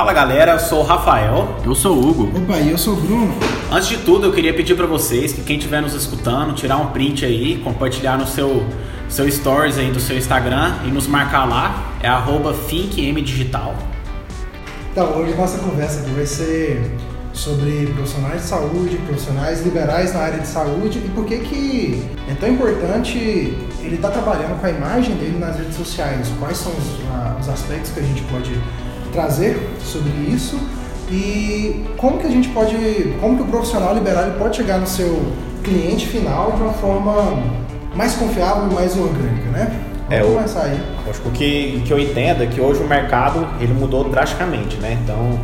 Fala galera, eu sou o Rafael. Eu sou o Hugo. Opa, e eu sou o Bruno. Antes de tudo, eu queria pedir para vocês que quem estiver nos escutando, tirar um print aí, compartilhar no seu, seu stories aí do seu Instagram e nos marcar lá. É arroba FinkMDigital. Então, hoje a nossa conversa aqui vai ser sobre profissionais de saúde, profissionais liberais na área de saúde e por que que é tão importante ele estar tá trabalhando com a imagem dele nas redes sociais, quais são os, os aspectos que a gente pode trazer sobre isso e como que a gente pode, como que o profissional liberal pode chegar no seu cliente final de uma forma mais confiável e mais orgânica, né? Vamos é, começar aí. Acho que o que, que eu entendo é que hoje o mercado ele mudou drasticamente, né? Então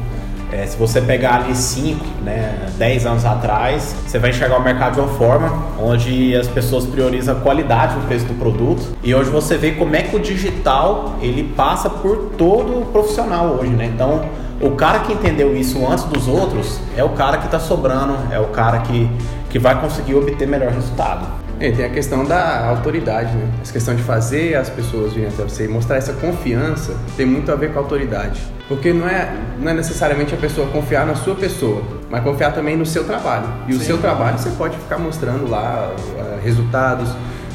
é, se você pegar ali 5, né, 10 anos atrás, você vai enxergar o mercado de uma forma onde as pessoas priorizam a qualidade no preço do produto. E hoje você vê como é que o digital ele passa por todo o profissional hoje, né? Então, o cara que entendeu isso antes dos outros é o cara que está sobrando, é o cara que, que vai conseguir obter melhor resultado. É, tem a questão da autoridade, né? Essa questão de fazer as pessoas virem até você e mostrar essa confiança tem muito a ver com a autoridade. Porque não é, não é necessariamente a pessoa confiar na sua pessoa, mas confiar também no seu trabalho. E Sim. o seu trabalho você pode ficar mostrando lá uh, resultados,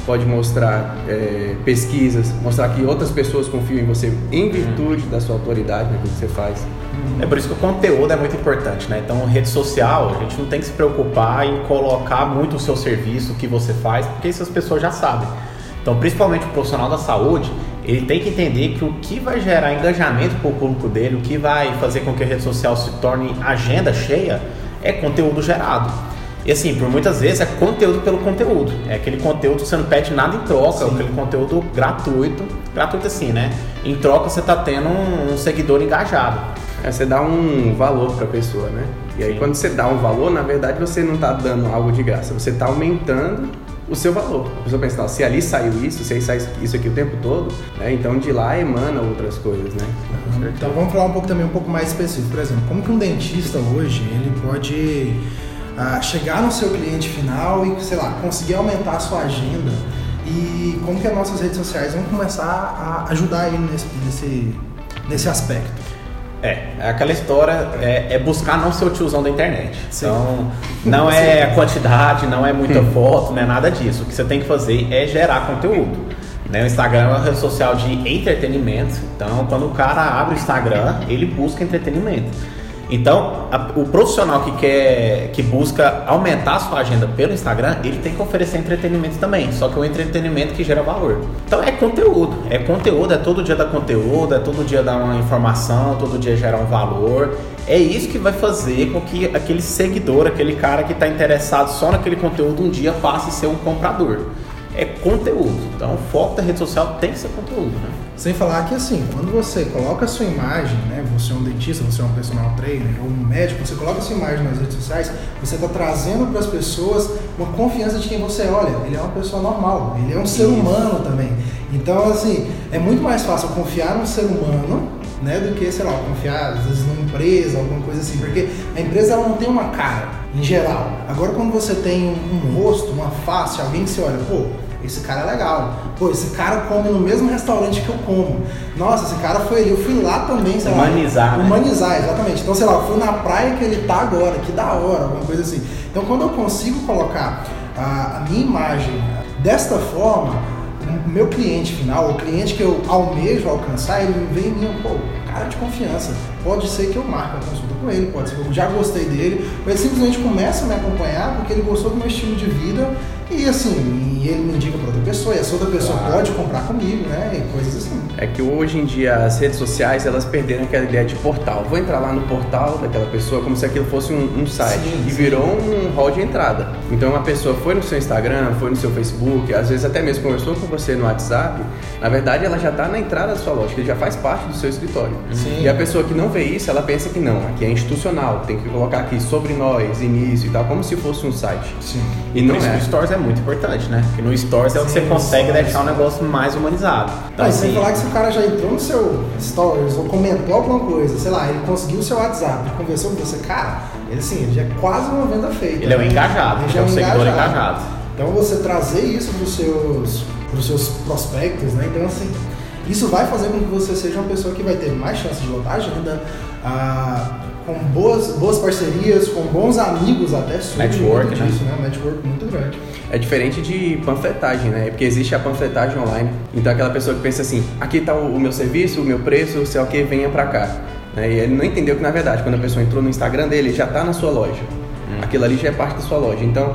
pode mostrar é, pesquisas, mostrar que outras pessoas confiam em você em virtude da sua autoridade naquilo que você faz. É por isso que o conteúdo é muito importante, né? Então, rede social, a gente não tem que se preocupar em colocar muito o seu serviço, o que você faz, porque isso as pessoas já sabem. Então, principalmente o profissional da saúde, ele tem que entender que o que vai gerar engajamento para o público dele, o que vai fazer com que a rede social se torne agenda cheia, é conteúdo gerado. E assim, por muitas vezes é conteúdo pelo conteúdo. É aquele conteúdo que você não pede nada em troca, é aquele conteúdo gratuito. Gratuito assim, né? Em troca você está tendo um, um seguidor engajado. É, você dá um valor para a pessoa, né? E aí Sim. quando você dá um valor, na verdade você não está dando algo de graça, você está aumentando o seu valor. A pessoa pensa, se ali saiu isso, se aí sai isso aqui o tempo todo, né? Então de lá emana outras coisas, né? Uhum. Então vamos falar um pouco também um pouco mais específico, por exemplo, como que um dentista hoje ele pode chegar no seu cliente final e, sei lá, conseguir aumentar a sua agenda e como que as nossas redes sociais vão começar a ajudar ele nesse, nesse, nesse aspecto. É, é, aquela história é, é, buscar não ser o tiozão da internet. Sim. Então, não é a quantidade, não é muita hum. foto, não é nada disso. O que você tem que fazer é gerar conteúdo. Né? O Instagram é uma rede social de entretenimento. Então, quando o cara abre o Instagram, ele busca entretenimento. Então, a, o profissional que quer, que busca aumentar a sua agenda pelo Instagram, ele tem que oferecer entretenimento também, só que é um entretenimento que gera valor. Então é conteúdo, é conteúdo, é todo dia dar conteúdo, é todo dia dar uma informação, todo dia gerar um valor. É isso que vai fazer com que aquele seguidor, aquele cara que está interessado só naquele conteúdo, um dia passe a ser um comprador é conteúdo. Então, o foco da rede social tem que ser conteúdo, né? Sem falar que assim, quando você coloca a sua imagem, né? Você é um dentista, você é um personal trainer ou um médico, você coloca a sua imagem nas redes sociais, você está trazendo para as pessoas uma confiança de quem você é. olha, ele é uma pessoa normal, ele é um ser humano também. Então, assim, é muito mais fácil confiar num ser humano né, do que, sei lá, confiar às vezes numa empresa, alguma coisa assim, porque a empresa ela não tem uma cara em geral. Agora quando você tem um, um rosto, uma face, alguém que você olha, pô, esse cara é legal. Pô, esse cara come no mesmo restaurante que eu como. Nossa, esse cara foi ali, eu fui lá também, sei Humanizar, lá. Né? Humanizar, exatamente. Então, sei lá, eu fui na praia que ele tá agora, que da hora, alguma coisa assim. Então, quando eu consigo colocar a, a minha imagem desta forma, meu cliente final, o cliente que eu almejo alcançar, ele vem em mim, pô, cara de confiança. Pode ser que eu marque uma consulta com ele, pode ser que eu já gostei dele, mas ele simplesmente começa a me acompanhar porque ele gostou do meu estilo de vida e assim, e ele me indica para outra pessoa, e essa outra pessoa claro. pode comprar comigo, né? E coisas assim. É que hoje em dia as redes sociais elas perderam aquela ideia de portal. Vou entrar lá no portal daquela pessoa como se aquilo fosse um, um site sim, e virou um hall de entrada. Então uma pessoa foi no seu Instagram, foi no seu Facebook, às vezes até mesmo conversou com você no WhatsApp, na verdade ela já está na entrada da sua loja, ele já faz parte do seu escritório. Sim. E a pessoa que não vê isso, ela pensa que não, aqui é institucional, tem que colocar aqui sobre nós, início e tal, como se fosse um site. Sim. E não Por isso é. o Stores é muito importante, né? Porque no Stories é onde você consegue deixar o negócio mais humanizado. Então, assim, sem falar que se o cara já entrou no seu Stories ou comentou alguma coisa, sei lá, ele conseguiu o seu WhatsApp, conversou com você, cara, ele assim, ele já é quase uma venda feita. Ele né? é um engajado, ele, é, é um, seguidor engajado. engajado. Então você trazer isso para os seus, seus prospectos, né? Então assim, Isso vai fazer com que você seja uma pessoa que vai ter mais chance de lotar a agenda, ah, com boas, boas parcerias, com bons amigos até Network, né? disso, né? Um network muito grande. É diferente de panfletagem, né? Porque existe a panfletagem online. Então aquela pessoa que pensa assim, aqui está o, meu serviço, o meu preço, sei o que, venha para cá. Né? E ele não entendeu que na verdade, quando a pessoa entrou no Instagram dele, já está na sua loja. Hum. Aquilo ali já é parte da sua loja. Então,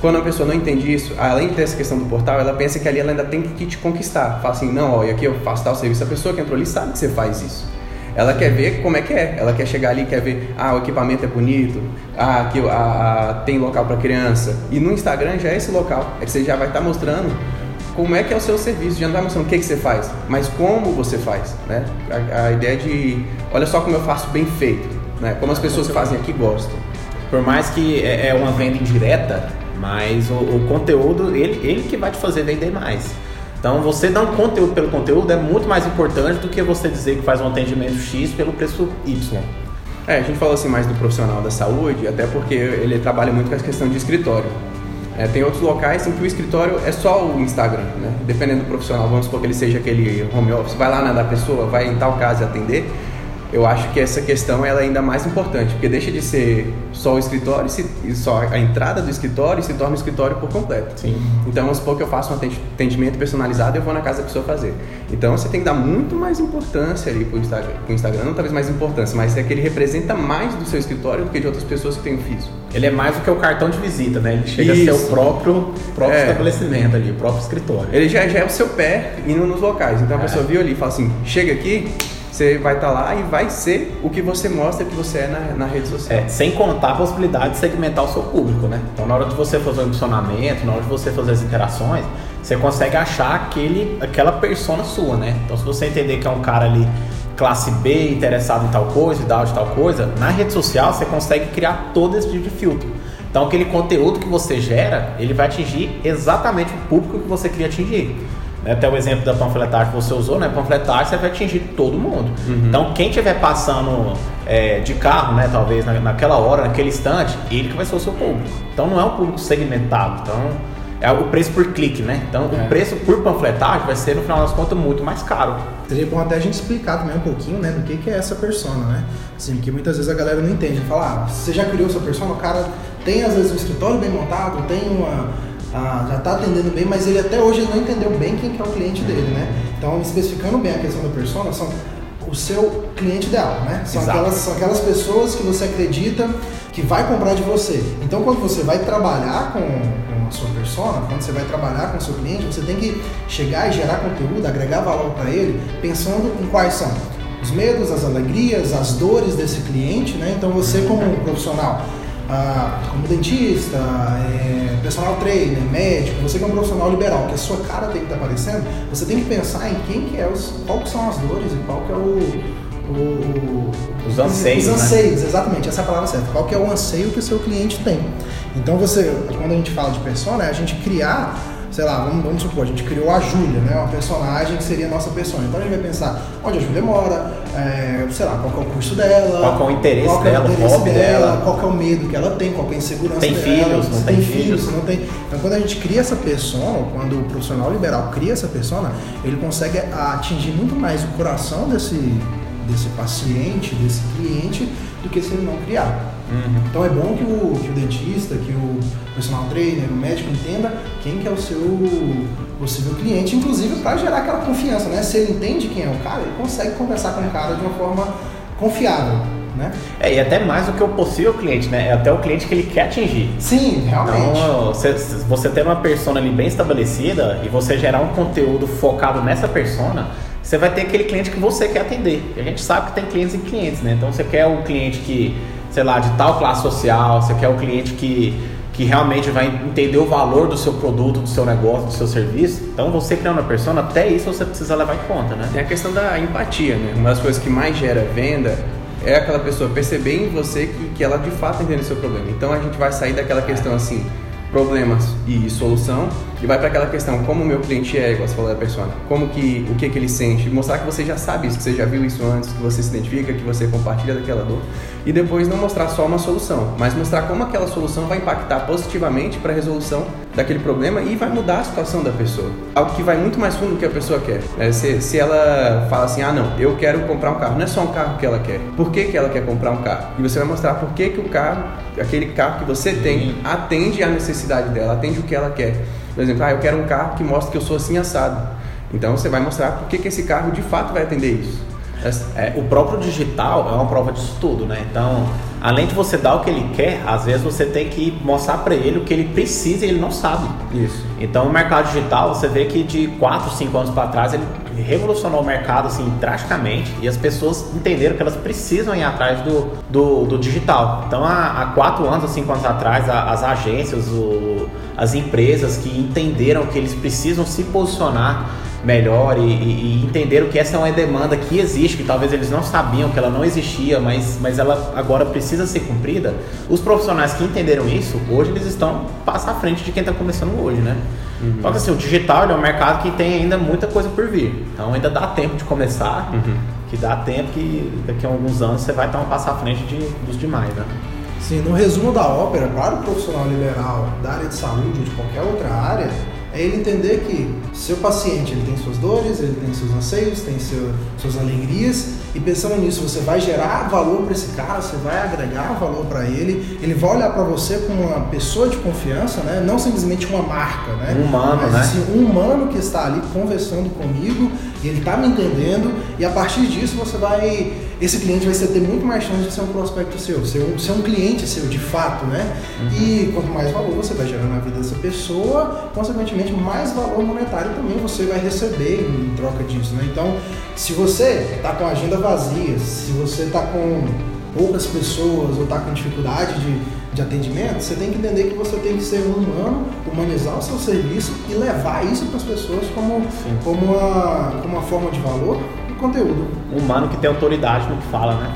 quando a pessoa não entende isso, além de ter essa questão do portal, ela pensa que ali ela ainda tem que te conquistar. Fala assim, não, ó, e aqui eu faço tal serviço. A pessoa que entrou ali sabe que você faz isso. Ela quer ver como é que é. Ela quer chegar ali, quer ver, ah, o equipamento é bonito, ah, aqui a, a tem local para criança. E no Instagram já é esse local. É que você já vai estar tá mostrando como é que é o seu serviço, já não está mostrando o que, que você faz, mas como você faz, né? A, a, ideia de, olha só como eu faço bem feito, né? Como as pessoas fazem aqui gostam. Por mais que é, é uma venda indireta, mas o, o conteúdo, ele, ele que vai te fazer vender mais. Então, você dar um conteúdo pelo conteúdo é muito mais importante do que você dizer que faz um atendimento X pelo preço Y. É, a gente falou assim mais do profissional da saúde, até porque ele trabalha muito com a questão de escritório. É, tem outros locais em que o escritório é só o Instagram, né? Dependendo do profissional, vamos supor que ele seja aquele home office, vai lá na da pessoa, vai em tal casa atender, eu acho que essa questão ela é ainda mais importante, porque deixa de ser só o escritório e só a entrada do escritório e se torna o escritório por completo. Sim. Então, vamos supor que eu faço um atendimento personalizado e eu vou na casa da pessoa fazer. Então, você tem que dar muito mais importância ali para o Instagram, Instagram, não talvez mais importância, mas é que ele representa mais do seu escritório do que de outras pessoas que têm o físico. Ele é mais do que o cartão de visita, né? Ele chega Isso. a ser o próprio, próprio é. estabelecimento ali, o próprio escritório. Ele já, já é o seu pé indo nos locais. Então, a é. pessoa viu ali e fala assim, chega aqui, você vai estar tá lá e vai ser o que você mostra que você é na, na rede social. É, sem contar a possibilidade de segmentar o seu público, né? Então, na hora de você fazer o impulsionamento, na hora de você fazer as interações, você consegue achar aquele, aquela persona sua, né? Então, se você entender que é um cara ali classe B, interessado em tal coisa, idade tal coisa, na rede social você consegue criar todo esse tipo de filtro. Então, aquele conteúdo que você gera, ele vai atingir exatamente o público que você queria atingir. Né? Até o exemplo da panfletagem que você usou, né? Panfletagem você vai atingir todo mundo. Uhum. Então, quem estiver passando é, de carro, né? Talvez na, naquela hora, naquele instante, ele que vai ser o seu público. Então, não é um público segmentado. Então, é o preço por clique, né? Então, é. o preço por panfletagem vai ser, no final das contas, muito mais caro. Seria bom até a gente explicar também um pouquinho, né, do que, que é essa persona, né? Assim, porque muitas vezes a galera não entende. Fala, ah, você já criou sua persona? O cara tem, às vezes, um escritório bem montado, tem uma ah, já está atendendo bem, mas ele até hoje não entendeu bem quem que é o cliente dele, né? Então, especificando bem a questão da persona, são o seu cliente ideal, né? São aquelas, são aquelas pessoas que você acredita que vai comprar de você. Então, quando você vai trabalhar com, com a sua persona, quando você vai trabalhar com o seu cliente, você tem que chegar e gerar conteúdo, agregar valor para ele, pensando em quais são os medos, as alegrias, as dores desse cliente, né? Então, você como um profissional ah, como dentista, é, personal trainer, médico, você que é um profissional liberal, que a sua cara tem que estar tá aparecendo, você tem que pensar em quem que é os, qual que são as dores e qual que é o, o, os anseios. Os anseios, né? exatamente, essa é a palavra certa. Qual que é o anseio que o seu cliente tem. Então você, quando a gente fala de persona, é a gente criar sei lá, vamos, vamos supor, a gente criou a Júlia, né? Uma personagem que seria a nossa persona. Então a gente vai pensar onde a Júlia mora, é, sei lá, qual é o curso dela, qual é o interesse qual é dela, o interesse dela, dela, qual é o medo que ela tem, qual é a insegurança tem dela. Filhos, não tem, tem filhos, não tem. Então quando a gente cria essa persona, quando o profissional liberal cria essa persona, ele consegue atingir muito mais o coração desse, desse paciente, desse cliente, do que se ele não criar. Uhum. Então é bom que o, que o, dentista, que o personal trainer, o médico entenda quem que é o seu possível cliente, inclusive para gerar aquela confiança, né? Se ele entende quem é o cara, ele consegue conversar com o cara de uma forma confiável. Né? É, e até mais do que o possível cliente, né? É até o cliente que ele quer atingir. Sim, realmente. Então, você, você ter uma persona ali bem estabelecida e você gerar um conteúdo focado nessa persona, você vai ter aquele cliente que você quer atender. A gente sabe que tem clientes e clientes, né? Então você quer o cliente que sei lá, de tal classe social, você quer o cliente que, que realmente vai entender o valor do seu produto, do seu negócio, do seu serviço. Então, você criando uma persona, até isso você precisa levar em conta, né? Tem a questão da empatia, né? Uma das coisas que mais gera venda é aquela pessoa perceber em você que, que ela de fato entende o seu problema. Então, a gente vai sair daquela questão assim problemas e solução e vai para aquela questão como o meu cliente é, igual você falou da persona, como que o que que ele sente, mostrar que você já sabe isso, que você já viu isso antes, que você se identifica, que você compartilha daquela dor e depois não mostrar só uma solução, mas mostrar como aquela solução vai impactar positivamente para a resolução daquele problema e vai mudar a situação da pessoa. Algo que vai muito mais fundo do que a pessoa quer. É, se, se ela fala assim, ah não, eu quero comprar um carro, não é só um carro que ela quer. Por que, que ela quer comprar um carro? E você vai mostrar por que, que o carro, aquele carro que você tem, atende à necessidade dela, atende o que ela quer. Por exemplo, ah, eu quero um carro que mostre que eu sou assim assado. Então você vai mostrar por que, que esse carro de fato vai atender isso. É, o próprio digital é uma prova disso tudo, né? Então, além de você dar o que ele quer, às vezes você tem que mostrar para ele o que ele precisa e ele não sabe. Isso. Então, o mercado digital, você vê que de 4, 5 anos para trás, ele revolucionou o mercado assim drasticamente e as pessoas entenderam que elas precisam ir atrás do, do, do digital. Então, há, 4 anos, 5 anos atrás, as agências, o, as empresas que entenderam que eles precisam se posicionar melhor e, e, entenderam que essa é uma demanda que existe, que talvez eles não sabiam que ela não existia, mas, mas ela agora precisa ser cumprida. Os profissionais que entenderam isso, hoje eles estão passo à frente de quem está começando hoje, né? Uhum. Só que assim, o digital é um mercado que tem ainda muita coisa por vir. Então ainda dá tempo de começar, uhum. que dá tempo que daqui a alguns anos você vai estar um passo à frente de, dos demais, né? Sim, no resumo da ópera, para o profissional liberal da área de saúde ou de qualquer outra área, é ele entender que seu paciente ele tem suas dores, ele tem seus anseios, tem seu, suas alegrias e pensando nisso você vai gerar valor para esse cara, você vai agregar valor para ele, ele vai olhar para você como uma pessoa de confiança, né? Não simplesmente uma marca, né? Um humano, Mas, né? Assim, um humano que está ali conversando comigo e ele está me entendendo e a partir disso você vai esse cliente vai ter muito mais chance de ser um prospecto seu, ser um, ser um cliente seu de fato, né? Uhum. E quanto mais valor você vai gerar na vida dessa pessoa, consequentemente mais valor monetário também você vai receber em troca disso, né? Então, se você está com a agenda vazia, se você está com poucas pessoas ou está com dificuldade de, de atendimento, você tem que entender que você tem que ser um humano, humanizar o seu serviço e levar isso para as pessoas como, como, uma, como uma forma de valor conteúdo. Um humano que tem autoridade no que fala, né?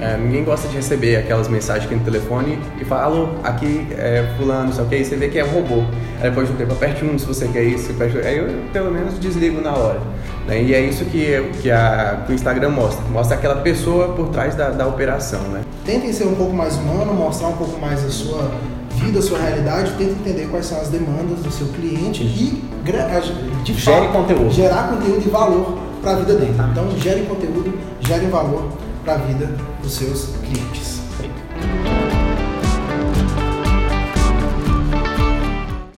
É, ninguém gosta de receber aquelas mensagens aqui no telefone e fala, aqui é fulano, só que aí você vê que é um robô. Aí depois de um tempo, aperte um se você quer isso, aperte... aí eu pelo menos desligo na hora. Né? E é isso que, que, a, que o Instagram mostra, mostra aquela pessoa por trás da, da operação. Né? Tentem ser um pouco mais humano, mostrar um pouco mais a sua vida, a sua realidade, tente entender quais são as demandas do seu cliente e de Gere fato, conteúdo. gerar conteúdo e valor para a vida dele. Então, gere conteúdo, gere valor para a vida dos seus clientes.